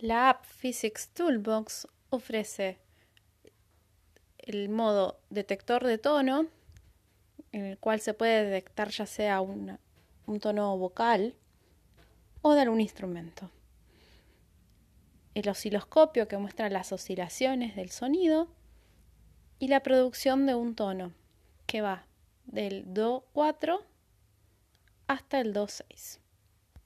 La app Physics Toolbox ofrece el modo detector de tono, en el cual se puede detectar ya sea un tono vocal o de algún instrumento. El osciloscopio que muestra las oscilaciones del sonido y la producción de un tono que va del Do 4 hasta el Do 6.